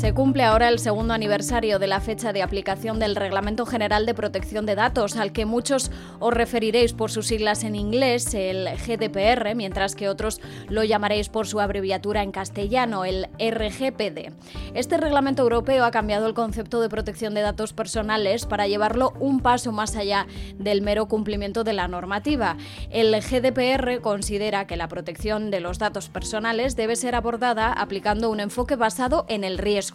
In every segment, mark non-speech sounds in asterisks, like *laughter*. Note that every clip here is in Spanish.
Se cumple ahora el segundo aniversario de la fecha de aplicación del Reglamento General de Protección de Datos, al que muchos os referiréis por sus siglas en inglés, el GDPR, mientras que otros lo llamaréis por su abreviatura en castellano, el RGPD. Este reglamento europeo ha cambiado el concepto de protección de datos personales para llevarlo un paso más allá del mero cumplimiento de la normativa. El GDPR considera que la protección de los datos personales debe ser abordada aplicando un enfoque basado en el riesgo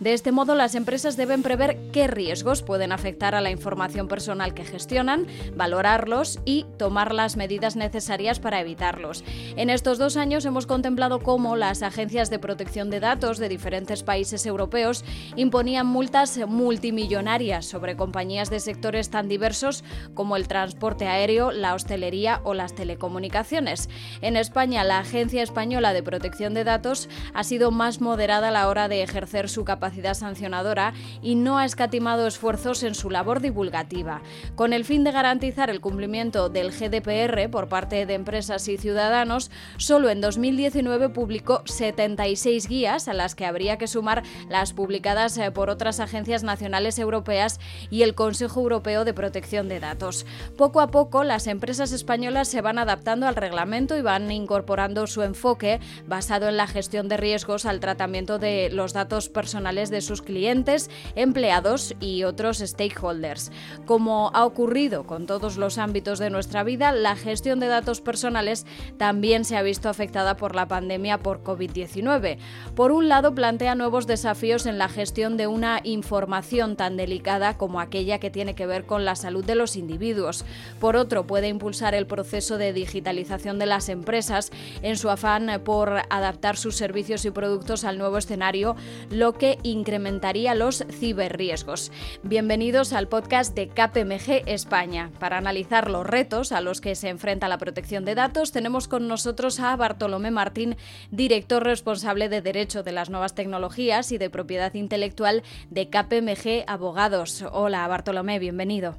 de este modo, las empresas deben prever qué riesgos pueden afectar a la información personal que gestionan, valorarlos y tomar las medidas necesarias para evitarlos. En estos dos años hemos contemplado cómo las agencias de protección de datos de diferentes países europeos imponían multas multimillonarias sobre compañías de sectores tan diversos como el transporte aéreo, la hostelería o las telecomunicaciones. En España, la Agencia Española de Protección de Datos ha sido más moderada a la hora de ejercer su capacidad sancionadora y no ha escatimado esfuerzos en su labor divulgativa. Con el fin de garantizar el cumplimiento del GDPR por parte de empresas y ciudadanos, solo en 2019 publicó 76 guías a las que habría que sumar las publicadas eh, por otras agencias nacionales europeas y el Consejo Europeo de Protección de Datos. Poco a poco, las empresas españolas se van adaptando al reglamento y van incorporando su enfoque basado en la gestión de riesgos al tratamiento de los datos personales de sus clientes, empleados y otros stakeholders. Como ha ocurrido con todos los ámbitos de nuestra vida, la gestión de datos personales también se ha visto afectada por la pandemia por COVID-19. Por un lado, plantea nuevos desafíos en la gestión de una información tan delicada como aquella que tiene que ver con la salud de los individuos. Por otro, puede impulsar el proceso de digitalización de las empresas en su afán por adaptar sus servicios y productos al nuevo escenario, lo que incrementaría los ciberriesgos. Bienvenidos al podcast de KPMG España. Para analizar los retos a los que se enfrenta la protección de datos, tenemos con nosotros a Bartolomé Martín, director responsable de Derecho de las Nuevas Tecnologías y de Propiedad Intelectual de KPMG Abogados. Hola Bartolomé, bienvenido.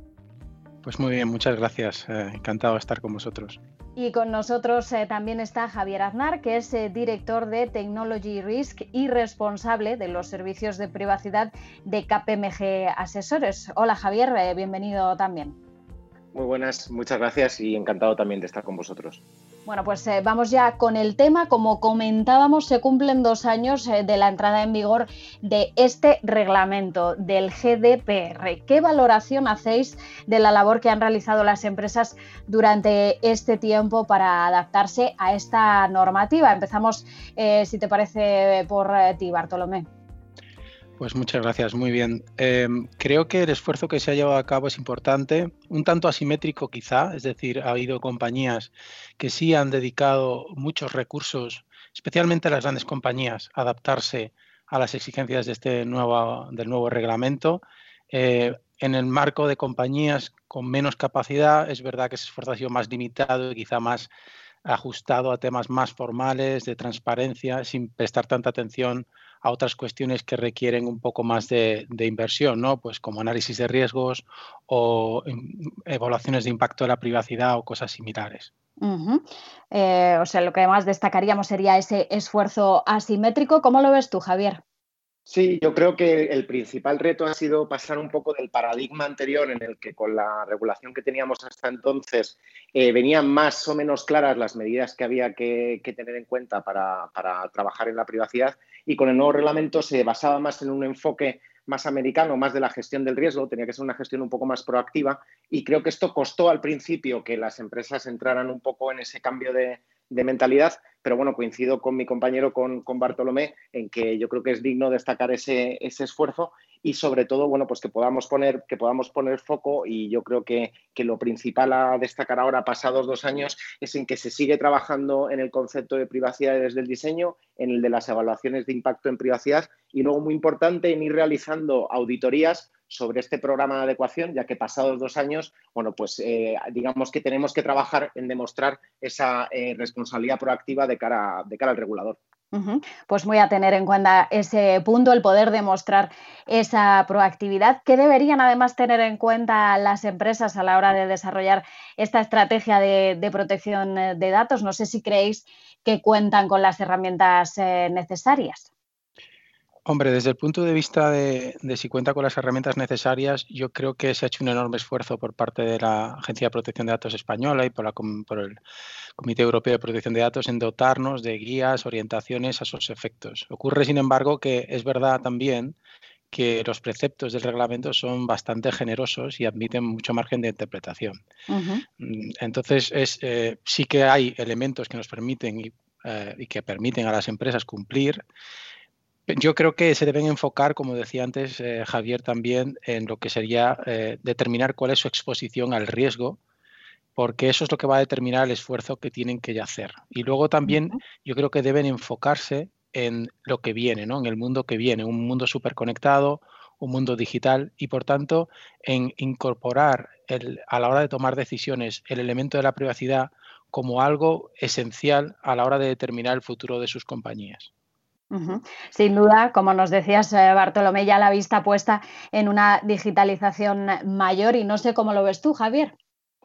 Pues muy bien, muchas gracias. Eh, encantado de estar con vosotros. Y con nosotros eh, también está Javier Aznar, que es eh, director de Technology Risk y responsable de los servicios de privacidad de KPMG Asesores. Hola Javier, eh, bienvenido también. Muy buenas, muchas gracias y encantado también de estar con vosotros. Bueno, pues eh, vamos ya con el tema. Como comentábamos, se cumplen dos años eh, de la entrada en vigor de este reglamento del GDPR. ¿Qué valoración hacéis de la labor que han realizado las empresas durante este tiempo para adaptarse a esta normativa? Empezamos, eh, si te parece, por ti, Bartolomé. Pues muchas gracias, muy bien. Em, creo que el esfuerzo que se ha llevado a cabo es importante, un tanto asimétrico quizá, es decir, ha habido compañías que sí han dedicado muchos recursos, especialmente las grandes compañías, a adaptarse a las exigencias de este nuevo, del nuevo reglamento. Eh, en el marco de compañías con menos capacidad, es verdad que ese esfuerzo ha sido más limitado y quizá más ajustado a temas más formales, de transparencia, sin prestar tanta atención a otras cuestiones que requieren un poco más de, inversión, ¿no? Pues como análisis de riesgos o em, evaluaciones de impacto de la privacidad o cosas similares. Eh, o sea, lo que más destacaríamos sería ese esfuerzo asimétrico. ¿Cómo lo ves tú, Javier? Sí, yo creo que el principal reto ha sido pasar un poco del paradigma anterior en el que con la regulación que teníamos hasta entonces eh, venían más o menos claras las medidas que había que, tener en cuenta para, trabajar en la privacidad y con el nuevo reglamento se basaba más en un enfoque más americano, más de la gestión del riesgo, tenía que ser una gestión un poco más proactiva y creo que esto costó al principio que las empresas entraran un poco en ese cambio de, de mentalidad, pero bueno, coincido con mi compañero, con, con, Bartolomé, en que yo creo que es digno destacar ese, ese esfuerzo y sobre todo, bueno, pues que podamos poner, que podamos poner foco y yo creo que, que, lo principal a destacar ahora, pasados dos años, es en que se sigue trabajando en el concepto de privacidad desde el diseño, en el de las evaluaciones de impacto en privacidad y luego muy importante en ir realizando auditorías sobre este programa de adecuación, ya que pasados dos años, bueno, pues eh, digamos que tenemos que trabajar en demostrar esa eh, responsabilidad proactiva de cara, de cara al regulador. Pues voy a tener en cuenta ese punto, el poder demostrar esa proactividad. ¿Qué deberían además tener en cuenta las empresas a la hora de desarrollar esta estrategia de, protección eh, de datos? No sé si creéis que cuentan con las herramientas necesarias. Hombre, desde el punto de vista de, si cuenta con las herramientas necesarias, yo creo que se ha hecho un enorme esfuerzo por parte de la Agencia de Protección de Datos Española y por, la, por el Comité Europeo de Protección de Datos en dotarnos de guías, orientaciones a esos efectos. Ocurre, sin embargo, que es verdad también que los preceptos del reglamento son bastante generosos y admiten mucho margen de interpretación. Mm, entonces, es, eh, sí que hay elementos que nos permiten y, eh, y que permiten a las empresas cumplir yo creo que se deben enfocar, como decía antes eh, Javier también, en lo que sería eh, determinar cuál es su exposición al riesgo, porque eso es lo que va a determinar el esfuerzo que tienen que hacer. Y luego también yo creo que deben enfocarse en lo que viene, ¿no? en el mundo que viene, un mundo conectado, un mundo digital y por tanto en incorporar el, a la hora de tomar decisiones el elemento de la privacidad como algo esencial a la hora de determinar el futuro de sus compañías. Sin duda, como nos decías, eh, Bartolomé, ya la vista puesta en una digitalización mayor y no sé cómo lo ves tú, Javier.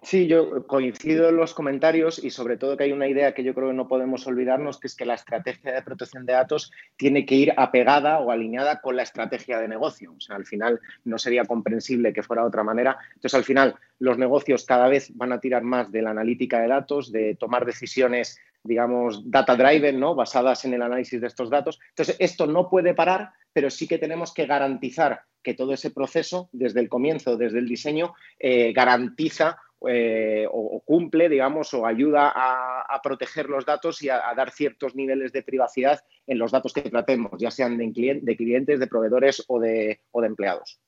Sí, yo coincido en los comentarios y sobre todo que hay una idea que yo creo que no podemos olvidarnos, que es que la estrategia de protección de datos tiene que ir apegada o alineada con la estrategia de negocio. O sea, al final no sería comprensible que fuera de otra manera. Entonces, al final, los negocios cada vez van a tirar más de la analítica de datos, de tomar decisiones digamos, data driven, ¿no? basadas en el análisis de estos datos. Entonces, esto no puede parar, pero sí que tenemos que garantizar que todo ese proceso, desde el comienzo, desde el diseño, eh, garantiza eh, o, cumple, digamos, o ayuda a, proteger los datos y a, dar ciertos niveles de privacidad en los datos que tratemos, ya sean de, de clientes, de proveedores o de empleados.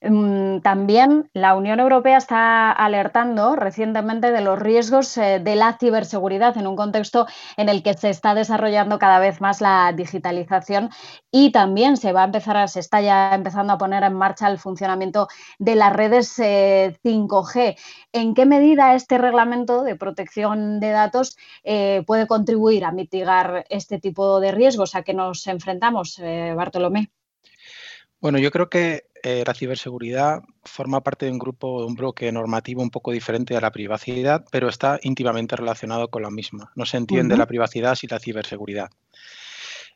Em, también la Unión Europea está alertando recientemente de los riesgos eh, de la ciberseguridad en un contexto en el que se está desarrollando cada vez más la digitalización y también se va a empezar a, se está ya empezando a poner en marcha el funcionamiento de las redes 5G. Eh, ¿En qué medida este reglamento de protección de datos eh, puede contribuir a mitigar este tipo de riesgos a que nos enfrentamos, Bartolomé? Bueno, yo creo que eh, la ciberseguridad forma parte de un grupo, de un bloque normativo un poco diferente a la privacidad, pero está íntimamente relacionado con la misma. No se entiende la privacidad sin la ciberseguridad.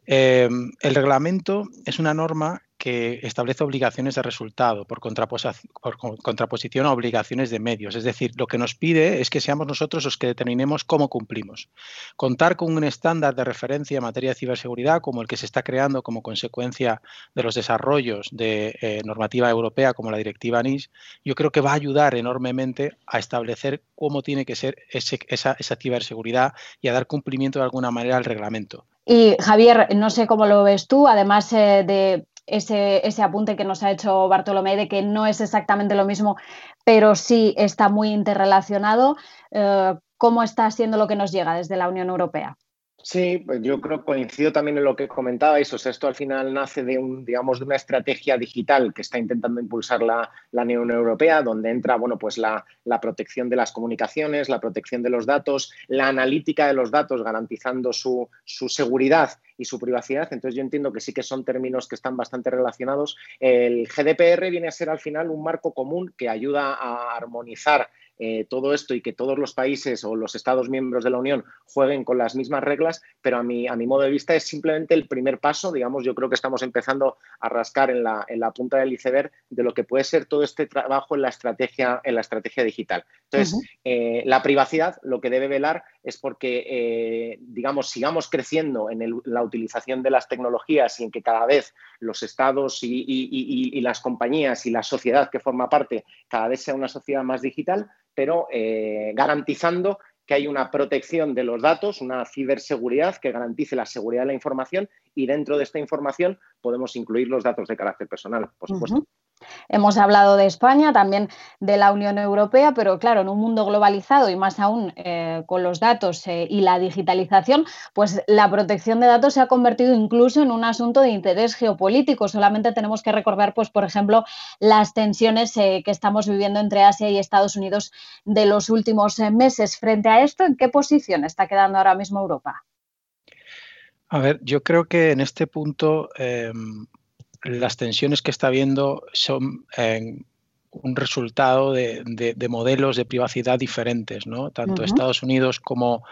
Em, el reglamento es una norma que establece obligaciones de resultado por, contraposición a obligaciones de medios. Es decir, lo que nos pide es que seamos nosotros los que determinemos cómo cumplimos. Contar con un estándar de referencia en materia de ciberseguridad como el que se está creando como consecuencia de los desarrollos de eh, normativa europea como la directiva NIS, yo creo que va a ayudar enormemente a establecer cómo tiene que ser esa, ciberseguridad y a dar cumplimiento de alguna manera al reglamento. Y Javier, no sé cómo lo ves tú, además eh, de ese, ese, apunte que nos ha hecho Bartolomé de que no es exactamente lo mismo, pero sí está muy interrelacionado, eh, ¿cómo está siendo lo que nos llega desde la Unión Europea? Sí, pues yo creo que coincido también en lo que comentabais. O sea, esto al final nace de un, digamos, de una estrategia digital que está intentando impulsar la, Unión Europea, donde entra, bueno, pues la, protección de las comunicaciones, la protección de los datos, la analítica de los datos, garantizando su, su seguridad y su privacidad. Entonces yo entiendo que sí que son términos que están bastante relacionados. El GDPR viene a ser al final un marco común que ayuda a armonizar eh, todo esto y que todos los países o los Estados miembros de la Unión jueguen con las mismas reglas, pero a mi, a mi modo de vista es simplemente el primer paso, digamos, yo creo que estamos empezando a rascar en la, en la punta del iceberg de lo que puede ser todo este trabajo en la estrategia, en la estrategia digital. Entonces, eh, la privacidad lo que debe velar es porque, eh, digamos, sigamos creciendo en la utilización de las tecnologías y en que cada vez los estados y, las compañías y la sociedad que forma parte cada vez sea una sociedad más digital, pero eh, garantizando que hay una protección de los datos, una ciberseguridad que garantice la seguridad de la información y dentro de esta información podemos incluir los datos de carácter personal, por supuesto. Hemos hablado de España, también de la Unión Europea, pero claro, en un mundo globalizado y más aún eh, con los datos eh, y la digitalización, pues la protección de datos se ha convertido incluso en un asunto de interés geopolítico. Solamente tenemos que recordar, pues, por ejemplo, las tensiones eh, que estamos viviendo entre Asia y Estados Unidos de los últimos meses. Frente a esto, ¿en qué posición está quedando ahora mismo Europa? A ver, yo creo que en este punto em, las tensiones que está habiendo son eh, un resultado de, modelos de privacidad diferentes, ¿no? Tanto Estados Unidos como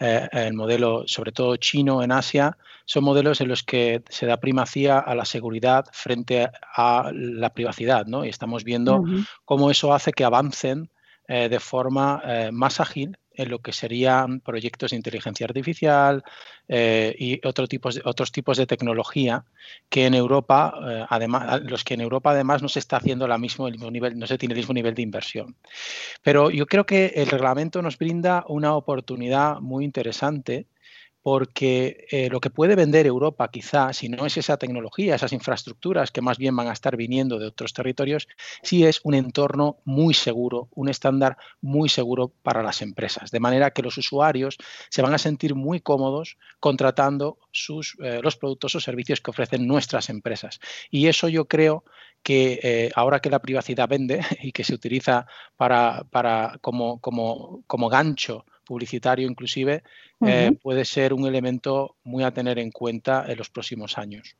eh, el modelo, sobre todo chino en Asia, son modelos en los que se da primacía a la seguridad frente a la privacidad, ¿no? Y estamos viendo cómo eso hace que avancen eh, de forma eh, más ágil en lo que serían proyectos de inteligencia artificial eh, y tipos de, otros tipos de tecnología que en Europa, además, los que en Europa además no se está haciendo la mismo, el mismo nivel, no se tiene el mismo nivel de inversión. Pero yo creo que el reglamento nos brinda una oportunidad muy interesante porque eh, lo que puede vender Europa quizá, si no es esa tecnología, esas infraestructuras que más bien van a estar viniendo de otros territorios, sí es un entorno muy seguro, un estándar muy seguro para las empresas, de manera que los usuarios se van a sentir muy cómodos contratando eh, los productos o servicios que ofrecen nuestras empresas. Y eso yo creo que eh, ahora que la privacidad vende *laughs* y que se utiliza para, como gancho publicitario inclusive, eh, puede ser un elemento muy a tener en cuenta en los próximos años.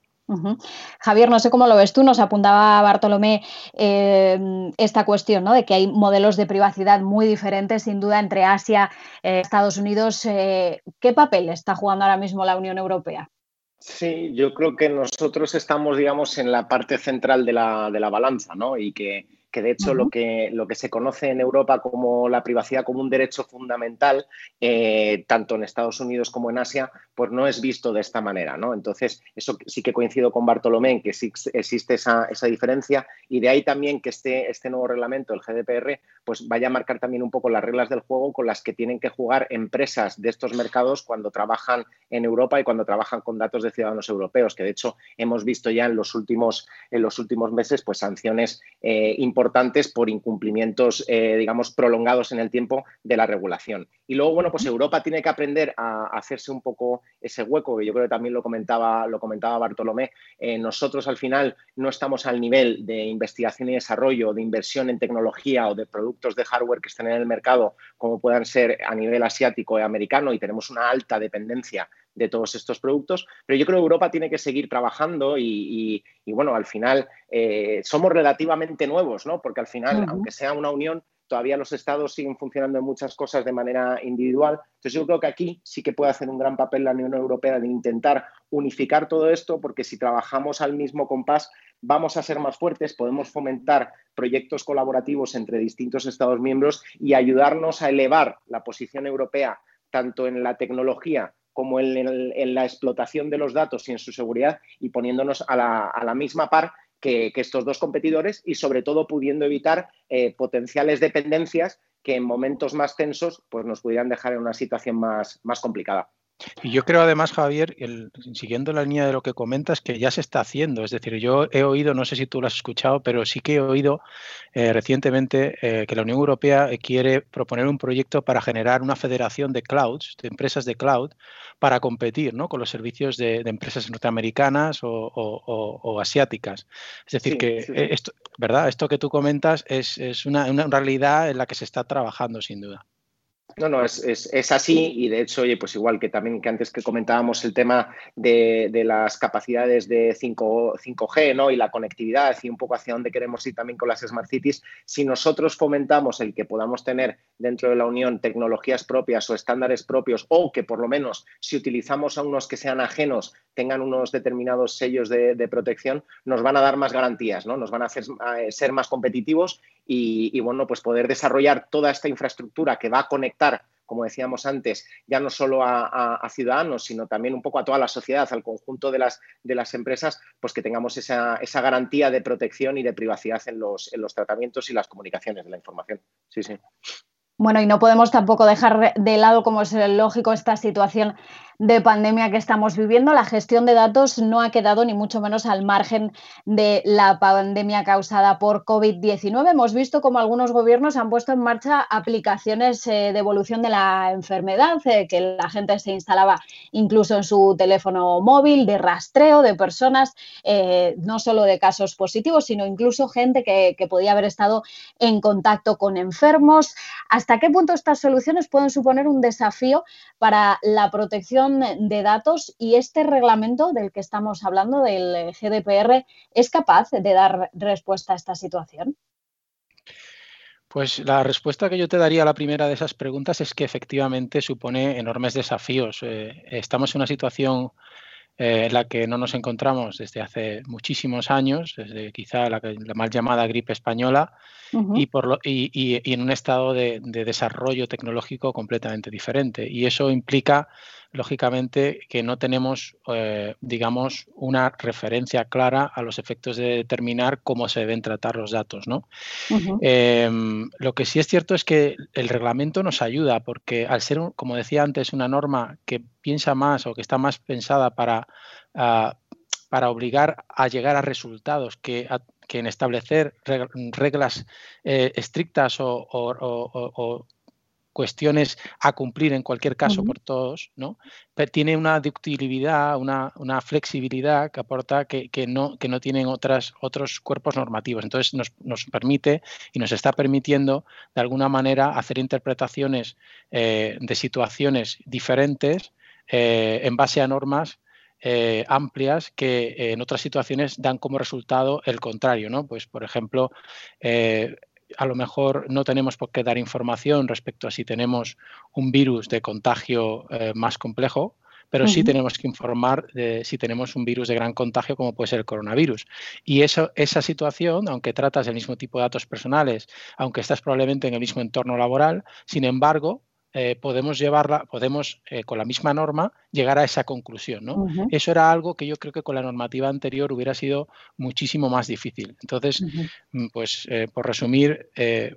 Javier, no sé cómo lo ves tú, nos apuntaba Bartolomé eh, esta cuestión, ¿no? De que hay modelos de privacidad muy diferentes, sin duda, entre Asia y eh, Estados Unidos. ¿Qué papel está jugando ahora mismo la Unión Europea? Sí, yo creo que nosotros estamos, digamos, en la parte central de la, de la balanza, ¿no? Y que que de hecho lo, que, lo que se conoce en Europa como la privacidad como un derecho fundamental, eh, tanto en Estados Unidos como en Asia, pues no es visto de esta manera. ¿no? Entonces, eso sí que coincido con Bartolomé en que sí existe esa, diferencia y de ahí también que este, este nuevo reglamento, el GDPR, pues vaya a marcar también un poco las reglas del juego con las que tienen que jugar empresas de estos mercados cuando trabajan en Europa y cuando trabajan con datos de ciudadanos europeos, que de hecho hemos visto ya en los últimos, en los últimos meses pues sanciones eh, importantes importantes por incumplimientos, eh, digamos, prolongados en el tiempo de la regulación. Y luego, bueno, pues Europa tiene que aprender a hacerse un poco ese hueco, que yo creo que también lo comentaba, lo comentaba Bartolomé. Eh, nosotros al final no estamos al nivel de investigación y desarrollo, de inversión en tecnología o de productos de hardware que estén en el mercado, como puedan ser a nivel asiático y americano, y tenemos una alta dependencia de todos estos productos. Pero yo creo que Europa tiene que seguir trabajando y, bueno, al final eh, somos relativamente nuevos, ¿no? Porque al final, aunque sea una unión, todavía los estados siguen funcionando en muchas cosas de manera individual. Entonces yo creo que aquí sí que puede hacer un gran papel la Unión Europea de intentar unificar todo esto, porque si trabajamos al mismo compás, vamos a ser más fuertes, podemos fomentar proyectos colaborativos entre distintos estados miembros y ayudarnos a elevar la posición europea tanto en la tecnología como en, la explotación de los datos y en su seguridad y poniéndonos a la, misma par que, estos dos competidores y sobre todo pudiendo evitar eh, potenciales dependencias que en momentos más tensos pues, nos pudieran dejar en una situación más, más complicada. Y yo creo además, Javier, siguiendo la línea de lo que comentas, que ya se está haciendo. Es decir, yo he oído, no sé si tú lo has escuchado, pero sí que he oído eh, recientemente eh, que la Unión Europea quiere proponer un proyecto para generar una federación de clouds, de empresas de cloud, para competir ¿no? con los servicios de, empresas norteamericanas o, asiáticas. Es decir, que eh, esto, ¿verdad? Esto que tú comentas es, una realidad en la que se está trabajando, sin duda. No, no, es, es, así y de hecho, oye, pues igual que también que antes que comentábamos el tema de, las capacidades de 5, 5G ¿no? y la conectividad y un poco hacia dónde queremos ir también con las Smart Cities, si nosotros fomentamos el que podamos tener dentro de la Unión tecnologías propias o estándares propios o que por lo menos si utilizamos a unos que sean ajenos tengan unos determinados sellos de, protección, nos van a dar más garantías, ¿no? nos van a hacer ser más competitivos y, bueno, pues poder desarrollar toda esta infraestructura que va a conectar como decíamos antes, ya no solo a, ciudadanos, sino también un poco a toda la sociedad, al conjunto de las, de las empresas, pues que tengamos esa, esa garantía de protección y de privacidad en los, en los tratamientos y las comunicaciones de la información. Sí, sí. Bueno, y no podemos tampoco dejar de lado, como es lógico, esta situación de pandemia que estamos viviendo. La gestión de datos no ha quedado ni mucho menos al margen de la pandemia causada por COVID-19. Hemos visto cómo algunos gobiernos han puesto en marcha aplicaciones eh, de evolución de la enfermedad, eh, que la gente se instalaba incluso en su teléfono móvil, de rastreo de personas, eh, no solo de casos positivos, sino incluso gente que, que podía haber estado en contacto con enfermos. ¿Hasta qué punto estas soluciones pueden suponer un desafío para la protección de datos y este reglamento del que estamos hablando, del GDPR, es capaz de dar respuesta a esta situación? Pues la respuesta que yo te daría a la primera de esas preguntas es que efectivamente supone enormes desafíos. Eh, estamos en una situación eh, en la que no nos encontramos desde hace muchísimos años, desde quizá la, mal llamada gripe española, y, por lo, y, en un estado de, desarrollo tecnológico completamente diferente. Y eso implica lógicamente que no tenemos, eh, digamos, una referencia clara a los efectos de determinar cómo se deben tratar los datos. ¿no? Em, lo que sí es cierto es que el reglamento nos ayuda porque al ser, como decía antes, una norma que piensa más o que está más pensada para, ah, para obligar a llegar a resultados que, en establecer reglas eh, estrictas o, cuestiones a cumplir en cualquier caso por todos, ¿no? Pero tiene una ductilidad, una, flexibilidad que aporta que, no, que no tienen otras, otros cuerpos normativos. Entonces nos, permite y nos está permitiendo de alguna manera hacer interpretaciones eh, de situaciones diferentes eh, en base a normas eh, amplias que en otras situaciones dan como resultado el contrario, ¿no? Pues, por ejemplo, a lo mejor no tenemos por qué dar información respecto a si tenemos un virus de contagio eh, más complejo, pero sí tenemos que informar de si tenemos un virus de gran contagio como puede ser el coronavirus. Y eso, esa situación, aunque tratas del mismo tipo de datos personales, aunque estás probablemente en el mismo entorno laboral, sin embargo, eh, podemos llevarla, podemos eh, con la misma norma llegar a esa conclusión. ¿no? Eso era algo que yo creo que con la normativa anterior hubiera sido muchísimo más difícil. Entonces, mm, pues eh, por resumir,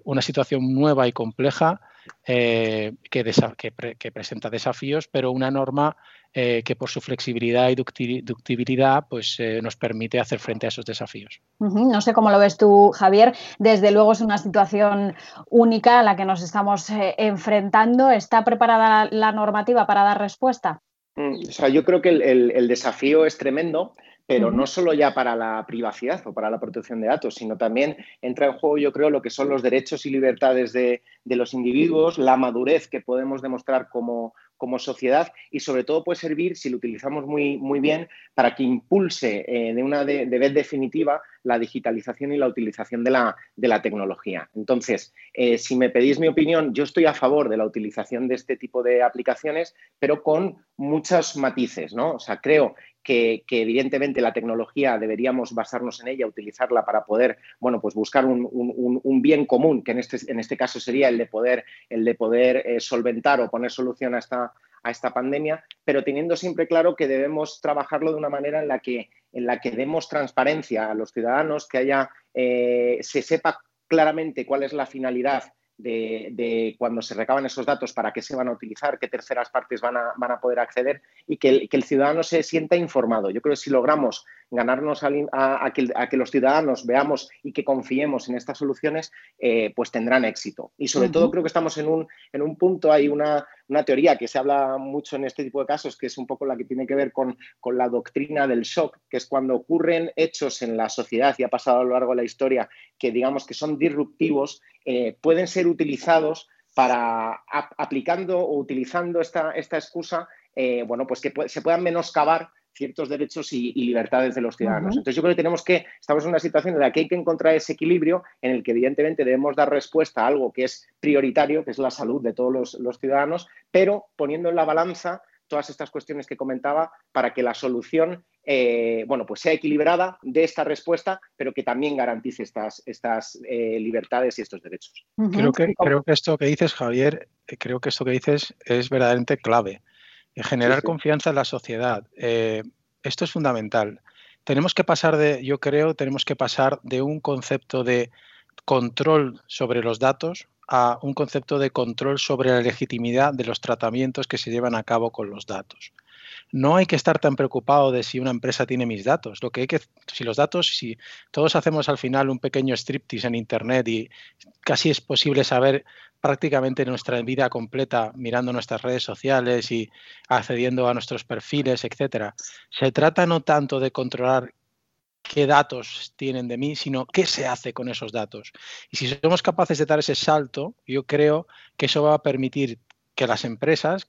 una situación nueva y compleja que, que, presenta desafíos, pero una norma eh, que por su flexibilidad y ductibilidad pues, eh, nos permite hacer frente a esos desafíos. No sé cómo lo ves tú, Javier. Desde luego es una situación única a la que nos estamos eh, enfrentando. ¿Está preparada la normativa para dar respuesta? Mm, o sea, yo creo que el, desafío es tremendo pero no solo ya para la privacidad o para la protección de datos, sino también entra en juego, yo creo, lo que son los derechos y libertades de, de los individuos, la madurez que podemos demostrar como, como sociedad y sobre todo puede servir, si lo utilizamos muy, muy bien, para que impulse eh, de una de, vez definitiva la digitalización y la utilización de la, de la tecnología. Entonces, eh, si me pedís mi opinión, yo estoy a favor de la utilización de este tipo de aplicaciones, pero con muchos matices, ¿no? O sea, creo que, evidentemente la tecnología deberíamos basarnos en ella, utilizarla para poder, bueno, pues buscar un, bien común, que en este, en este caso sería el de poder, el de poder eh, solventar o poner solución a esta, a esta pandemia, pero teniendo siempre claro que debemos trabajarlo de una manera en la que, en la que demos transparencia a los ciudadanos, que haya, eh, se sepa claramente cuál es la finalidad de, cuando se recaban esos datos, para qué se van a utilizar, qué terceras partes van a, van a poder acceder y que el, que el, ciudadano se sienta informado. Yo creo que si logramos ganarnos a, que, los ciudadanos veamos y que confiemos en estas soluciones, eh, pues tendrán éxito. Y sobre todo creo que estamos en un, en un punto, hay una, teoría que se habla mucho en este tipo de casos, que es un poco la que tiene que ver con, con, la doctrina del shock, que es cuando ocurren hechos en la sociedad y ha pasado a lo largo de la historia que digamos que son disruptivos, eh, pueden ser utilizados para, aplicando o utilizando esta, esta excusa, eh, bueno, pues que se puedan menoscabar ciertos derechos y, libertades de los ciudadanos. Entonces yo creo que tenemos que, estamos en una situación en la que hay que encontrar ese equilibrio en el que evidentemente debemos dar respuesta a algo que es prioritario, que es la salud de todos los, ciudadanos, pero poniendo en la balanza todas estas cuestiones que comentaba para que la solución eh, bueno, pues sea equilibrada de esta respuesta, pero que también garantice estas, estas eh, libertades y estos derechos. creo, que, creo que esto que dices, Javier, eh, creo que esto que dices es verdaderamente clave generar confianza en la sociedad. Eh, esto es fundamental. Tenemos que pasar de, yo creo, tenemos que pasar de un concepto de control sobre los datos a un concepto de control sobre la legitimidad de los tratamientos que se llevan a cabo con los datos no hay que estar tan preocupado de si una empresa tiene mis datos. Lo que hay que, si los datos, si todos hacemos al final un pequeño striptease en Internet y casi es posible saber prácticamente nuestra vida completa mirando nuestras redes sociales y accediendo a nuestros perfiles, etcétera. Se trata no tanto de controlar qué datos tienen de mí, sino qué se hace con esos datos. Y si somos capaces de dar ese salto, yo creo que eso va a permitir que las empresas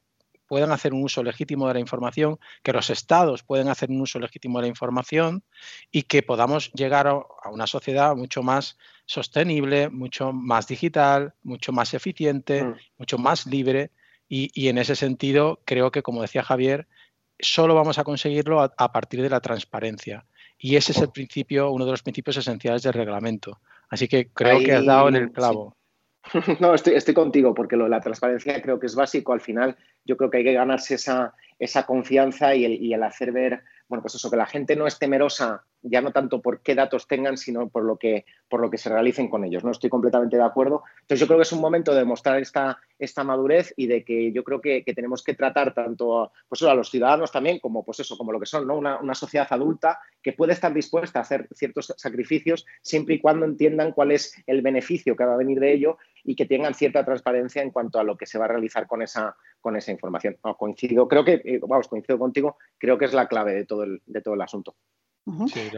puedan hacer un uso legítimo de la información, que los estados pueden hacer un uso legítimo de la información y que podamos llegar a una sociedad mucho más sostenible, mucho más digital, mucho más eficiente, mm. mucho más libre. Y, en ese sentido, creo que, como decía Javier, solo vamos a conseguirlo a, partir de la transparencia. Y ese es el principio, uno de los principios esenciales del reglamento. Así que creo que has dado en el clavo. *laughs* No, estoy, estoy contigo, porque lo la transparencia creo que es básico. Al final, yo creo que hay que ganarse esa, esa confianza y el, y el hacer ver, bueno, pues eso, que la gente no es temerosa ya no tanto por qué datos tengan, sino por lo que, por lo que se realicen con ellos. No estoy completamente de acuerdo. Entonces yo creo que es un momento de mostrar esta, esta madurez y de que yo creo que, tenemos que tratar tanto pues, a los ciudadanos también como, pues eso, como lo que son, ¿no? una, una, sociedad adulta que puede estar dispuesta a hacer ciertos sacrificios siempre y cuando entiendan cuál es el beneficio que va a venir de ello y que tengan cierta transparencia en cuanto a lo que se va a realizar con esa, con esa información. coincido, creo que, eh, vamos, coincido contigo, creo que es la clave de todo el, de todo el asunto.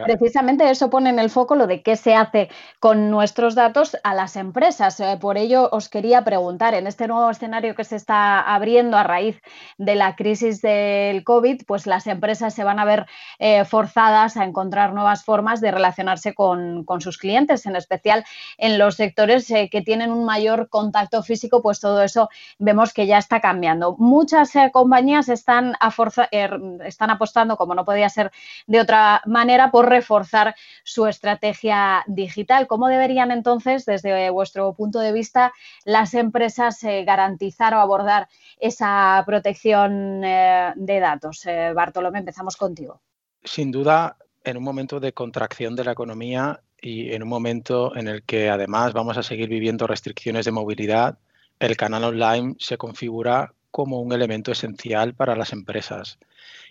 Precisamente eso pone en el foco lo de qué se hace con nuestros datos a las empresas. Eh, por ello os quería preguntar, en este nuevo escenario que se está abriendo a raíz de la crisis del COVID, pues las empresas se van a ver eh, forzadas a encontrar nuevas formas de relacionarse con, sus clientes, en especial en los sectores eh, que tienen un mayor contacto físico, pues todo eso vemos que ya está cambiando. Muchas compañías están, a er, están apostando, como no podía ser de otra manera, manera por reforzar su estrategia digital. ¿Cómo deberían entonces, desde vuestro punto de vista, las empresas eh, garantizar o abordar esa protección eh, de datos? Eh, Bartolomé, empezamos contigo. Sin duda, en un momento de contracción de la economía y en un momento en el que además vamos a seguir viviendo restricciones de movilidad, el canal online se configura como un elemento esencial para las empresas.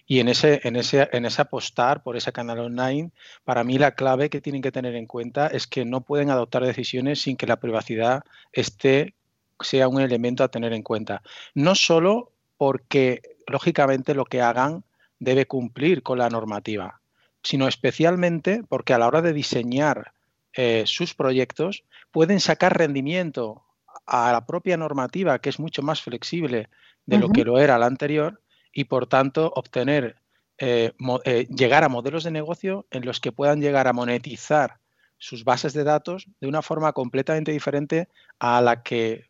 Y en ese, en ese, en ese apostar por ese canal online, para mí la clave que tienen que tener en cuenta es que no pueden adoptar decisiones sin que la privacidad esté, sea un elemento a tener en cuenta. No solo porque, lógicamente, lo que hagan debe cumplir con la normativa, sino especialmente porque a la hora de diseñar eh, sus proyectos pueden sacar rendimiento a la propia normativa, que es mucho más flexible de lo que lo era la anterior, y por tanto obtener, eh, eh, llegar a modelos de negocio en los que puedan llegar a monetizar sus bases de datos de una forma completamente diferente a la que,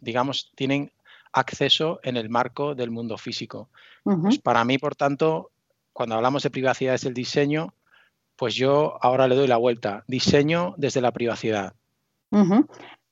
digamos, tienen acceso en el marco del mundo físico. Pues para mí, por tanto, cuando hablamos de privacidad desde el diseño, pues yo ahora le doy la vuelta. Diseño desde la privacidad.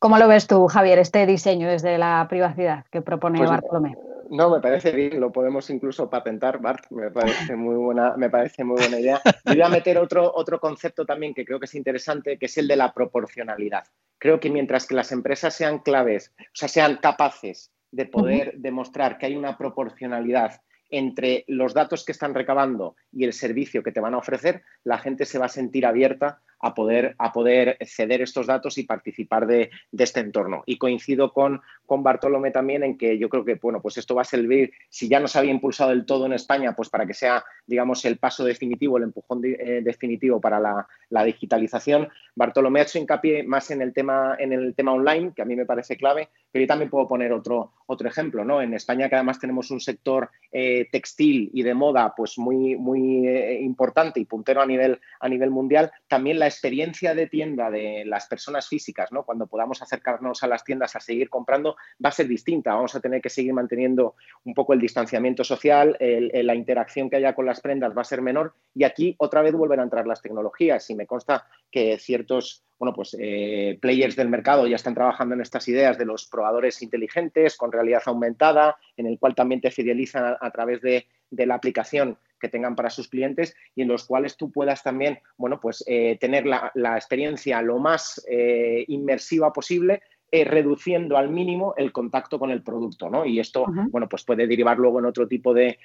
¿Cómo lo ves tú, Javier, este diseño desde la privacidad que propone pues, Bartolomé? No, me parece bien, lo podemos incluso patentar, Bart, me parece muy buena, me parece muy buena idea. voy a meter otro, otro concepto también que creo que es interesante, que es el de la proporcionalidad. Creo que mientras que las empresas sean claves, o sea, sean capaces de poder demostrar que hay una proporcionalidad entre los datos que están recabando y el servicio que te van a ofrecer, la gente se va a sentir abierta a poder, a poder ceder estos datos y participar de, este entorno. Y coincido con, con Bartolomé también en que yo creo que bueno, pues esto va a servir, si ya no se había impulsado del todo en España, pues para que sea, digamos, el paso definitivo, el empujón eh, definitivo para la, digitalización. Bartolomé ha hecho hincapié más en el tema, en el tema online, que a mí me parece clave, pero yo también puedo poner otro, otro ejemplo, ¿no? En España, que además tenemos un sector eh, textil y de moda, pues muy, muy eh, importante y puntero a nivel, a nivel mundial, también la experiencia de tienda de las personas físicas, ¿no? cuando podamos acercarnos a las tiendas a seguir comprando, va a ser distinta. Vamos a tener que seguir manteniendo un poco el distanciamiento social, la interacción que haya con las prendas va a ser menor y aquí otra vez vuelven a entrar las tecnologías y me consta que ciertos bueno, pues, eh, players del mercado ya están trabajando en estas ideas de los probadores inteligentes con realidad aumentada, en el cual también te fidelizan a, través de, la aplicación que tengan para sus clientes y en los cuales tú puedas también, bueno, pues eh, tener la, experiencia lo más eh, inmersiva posible eh, reduciendo al mínimo el contacto con el producto, ¿no? Y esto, bueno, pues puede derivar luego en otro tipo de,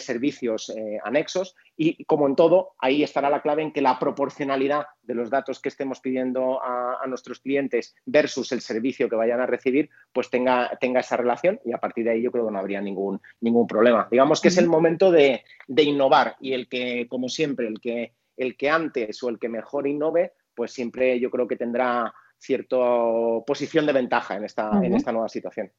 servicios eh, anexos y como en todo, ahí estará la clave en que la proporcionalidad de los datos que estemos pidiendo a, nuestros clientes versus el servicio que vayan a recibir, pues tenga, tenga esa relación y a partir de ahí yo creo que no habría ningún, ningún problema. Digamos que es el momento de, innovar y el que, como siempre, el que, el que antes o el que mejor innove, pues siempre yo creo que tendrá cierta posición de ventaja en esta, en esta nueva situación.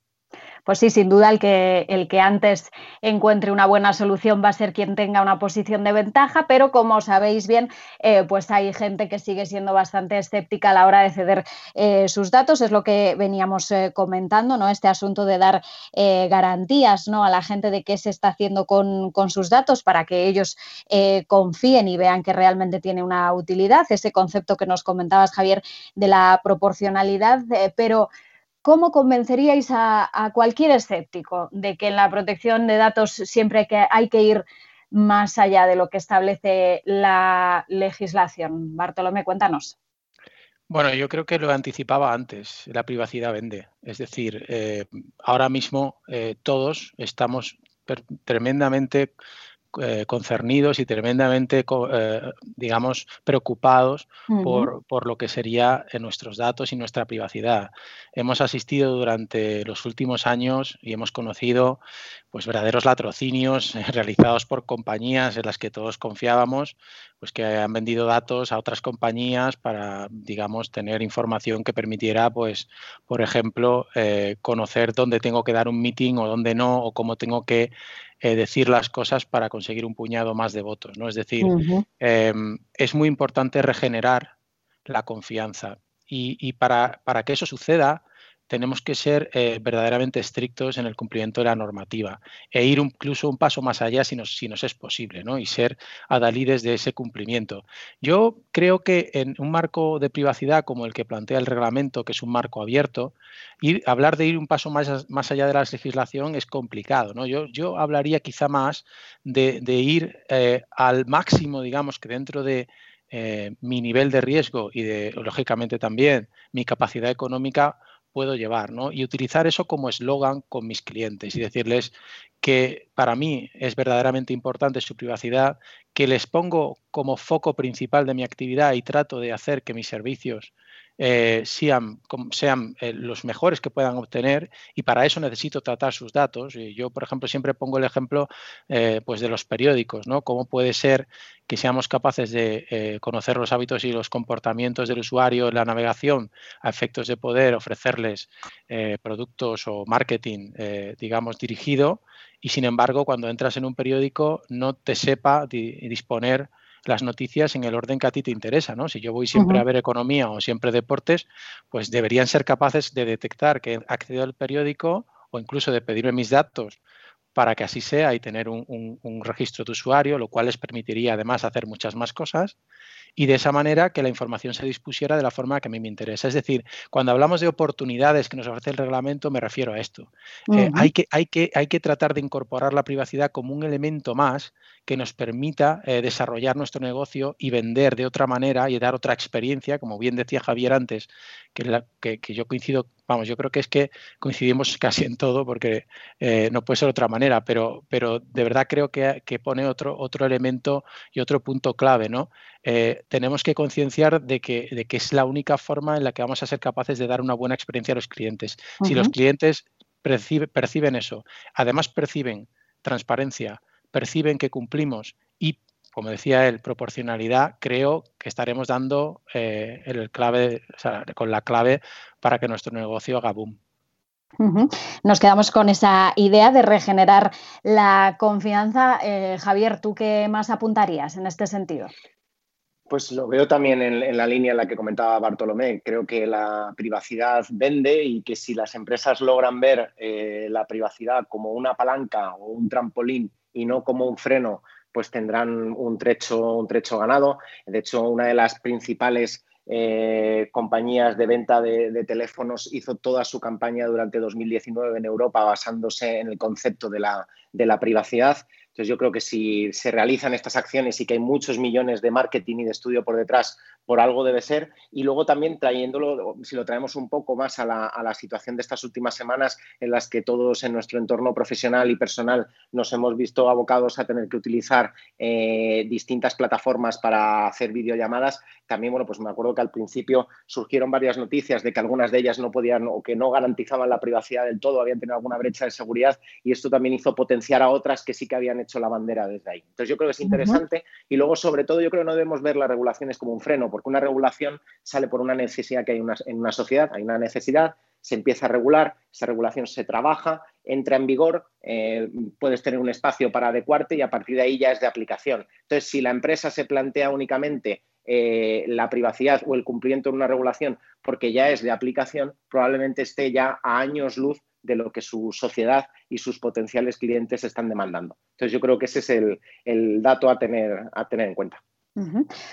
Pues sí, sin duda el que, el que antes encuentre una buena solución va a ser quien tenga una posición de ventaja, pero como sabéis bien, eh, pues hay gente que sigue siendo bastante escéptica a la hora de ceder eh, sus datos, es lo que veníamos eh, comentando, ¿no? Este asunto de dar garantías ¿no? a la gente de qué se está haciendo con, con sus datos para que ellos confíen y vean que realmente tiene una utilidad, ese concepto que nos comentabas, Javier, de la proporcionalidad, pero ¿Cómo convenceríais a, cualquier escéptico de que en la protección de datos siempre hay que ir más allá de lo que establece la legislación? Bartolomé, cuéntanos. Bueno, yo creo que lo anticipaba antes, la privacidad vende. Es decir, eh, ahora mismo eh, todos estamos tremendamente eh, concernidos y tremendamente, eh, digamos, preocupados por, por, lo que sería en nuestros datos y nuestra privacidad. Hemos asistido durante los últimos años y hemos conocido pues verdaderos latrocinios *laughs* realizados por compañías en las que todos confiábamos, pues que han vendido datos a otras compañías para, digamos, tener información que permitiera, pues, por ejemplo, eh, conocer dónde tengo que dar un meeting o dónde no, o cómo tengo que eh, decir las cosas para conseguir un puñado más de votos. ¿no? Es decir, em, es muy importante regenerar la confianza. Y, para, para, que eso suceda, tenemos que ser eh, verdaderamente estrictos en el cumplimiento de la normativa e ir incluso un paso más allá si nos, si nos es posible ¿no? y ser adalides de ese cumplimiento. Yo creo que en un marco de privacidad como el que plantea el reglamento, que es un marco abierto, ir, hablar de ir un paso más, más allá de la legislación es complicado. ¿no? Yo, yo hablaría quizá más de, ir eh, al máximo, digamos, que dentro de eh, mi nivel de riesgo y de, lógicamente también, mi capacidad económica, puedo llevar, ¿no? Y utilizar eso como eslogan con mis clientes y decirles que para mí es verdaderamente importante su privacidad, que les pongo como foco principal de mi actividad y trato de hacer que mis servicios eh, sean, eh, los mejores que puedan obtener y para eso necesito tratar sus datos. Y yo, por ejemplo, siempre pongo el ejemplo eh, pues de los periódicos, ¿no? Cómo puede ser que seamos capaces de conocer los hábitos y los comportamientos del usuario en la navegación a efectos de poder ofrecerles productos o marketing, digamos, dirigido y sin embargo cuando entras en un periódico no te sepa disponer las noticias en el orden que a ti te interesa, ¿no? Si yo voy siempre a ver economía o siempre deportes, pues deberían ser capaces de detectar que he accedido al periódico o incluso de pedirme mis datos para que así sea y tener un, un, registro de usuario, lo cual les permitiría además hacer muchas más cosas y de esa manera que la información se dispusiera de la forma que a mí me interesa. Es decir, cuando hablamos de oportunidades que nos ofrece el reglamento, me refiero a esto. Eh, hay, que, hay, que, hay que tratar de incorporar la privacidad como un elemento más que nos permita eh, desarrollar nuestro negocio y vender de otra manera y dar otra experiencia, como bien decía Javier antes, que, que, yo coincido, vamos, yo creo que es que coincidimos casi en todo porque eh, no puede ser de otra manera, pero, pero de verdad creo que, pone otro, otro elemento y otro punto clave, ¿no? Eh, tenemos que concienciar de que, de que es la única forma en la que vamos a ser capaces de dar una buena experiencia a los clientes. Si los clientes perciben eso, además perciben transparencia, perciben que cumplimos y, como decía él, proporcionalidad, creo que estaremos dando eh, el clave, con la clave para que nuestro negocio haga boom. Nos quedamos con esa idea de regenerar la confianza. Eh, Javier, ¿tú qué más apuntarías en este sentido? Pues lo veo también en, la línea en la que comentaba Bartolomé. Creo que la privacidad vende y que si las empresas logran ver eh, la privacidad como una palanca o un trampolín y no como un freno, pues tendrán un trecho, un trecho ganado. De hecho, una de las principales eh, compañías de venta de, teléfonos hizo toda su campaña durante 2019 en Europa basándose en el concepto de la, de la privacidad. Entonces yo creo que si se realizan estas acciones y que hay muchos millones de marketing y de estudio por detrás, por algo debe ser. Y luego también trayéndolo, si lo traemos un poco más a la, situación de estas últimas semanas en las que todos en nuestro entorno profesional y personal nos hemos visto abocados a tener que utilizar eh, distintas plataformas para hacer videollamadas, también, bueno, pues me acuerdo que al principio surgieron varias noticias de que algunas de ellas no podían o que no garantizaban la privacidad del todo, habían tenido alguna brecha de seguridad y esto también hizo potenciar a otras que sí que habían hecho la bandera desde ahí. Entonces yo creo que es interesante y luego sobre todo yo creo que no debemos ver las regulaciones como un freno, porque una regulación sale por una necesidad que hay en una sociedad, hay una necesidad, se empieza a regular, esa regulación se trabaja, entra en vigor, eh, puedes tener un espacio para adecuarte y a partir de ahí ya es de aplicación. Entonces, si la empresa se plantea únicamente eh, la privacidad o el cumplimiento de una regulación porque ya es de aplicación, probablemente esté ya a años luz de lo que su sociedad y sus potenciales clientes están demandando. Entonces yo creo que ese es el, dato a tener en cuenta.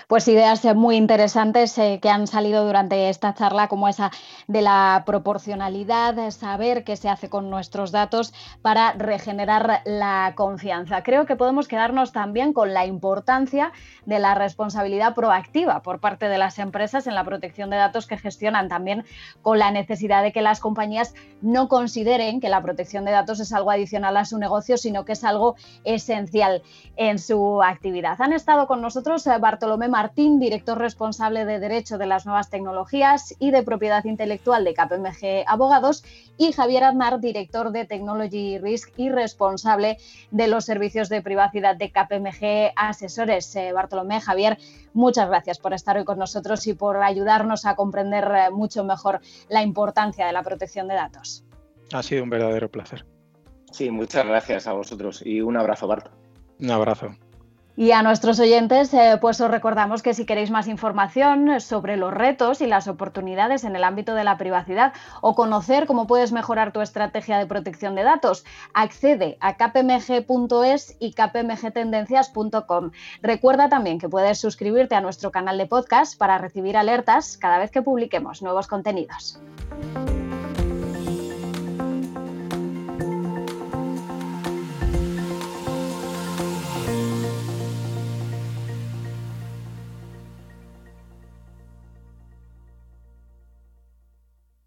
Pues ideas muy interesantes eh, que han salido durante esta charla, como esa de la proporcionalidad, saber qué se hace con nuestros datos para regenerar la confianza. Creo que podemos quedarnos también con la importancia de la responsabilidad proactiva por parte de las empresas en la protección de datos que gestionan, también con la necesidad de que las compañías no consideren que la protección de datos es algo adicional a su negocio, sino que es algo esencial en su actividad. Han estado con nosotros eh, Bartolomé Martín, director responsable de Derecho de las Nuevas Tecnologías y de Propiedad Intelectual de KPMG Abogados, y Javier Aznar, director de Technology Risk y responsable de los servicios de privacidad de KPMG Asesores. Eh, Bartolomé, Javier, muchas gracias por estar hoy con nosotros y por ayudarnos a comprender eh, mucho mejor la importancia de la protección de datos. Ha sido un verdadero placer. Sí, muchas gracias a vosotros y un abrazo, Barto. Un abrazo. Y a nuestros oyentes, eh, pues os recordamos que si queréis más información sobre los retos y las oportunidades en el ámbito de la privacidad o conocer cómo puedes mejorar tu estrategia de protección de datos, accede a kpmg.es y kpmgtendencias.com. Recuerda también que puedes suscribirte a nuestro canal de podcast para recibir alertas cada vez que publiquemos nuevos contenidos.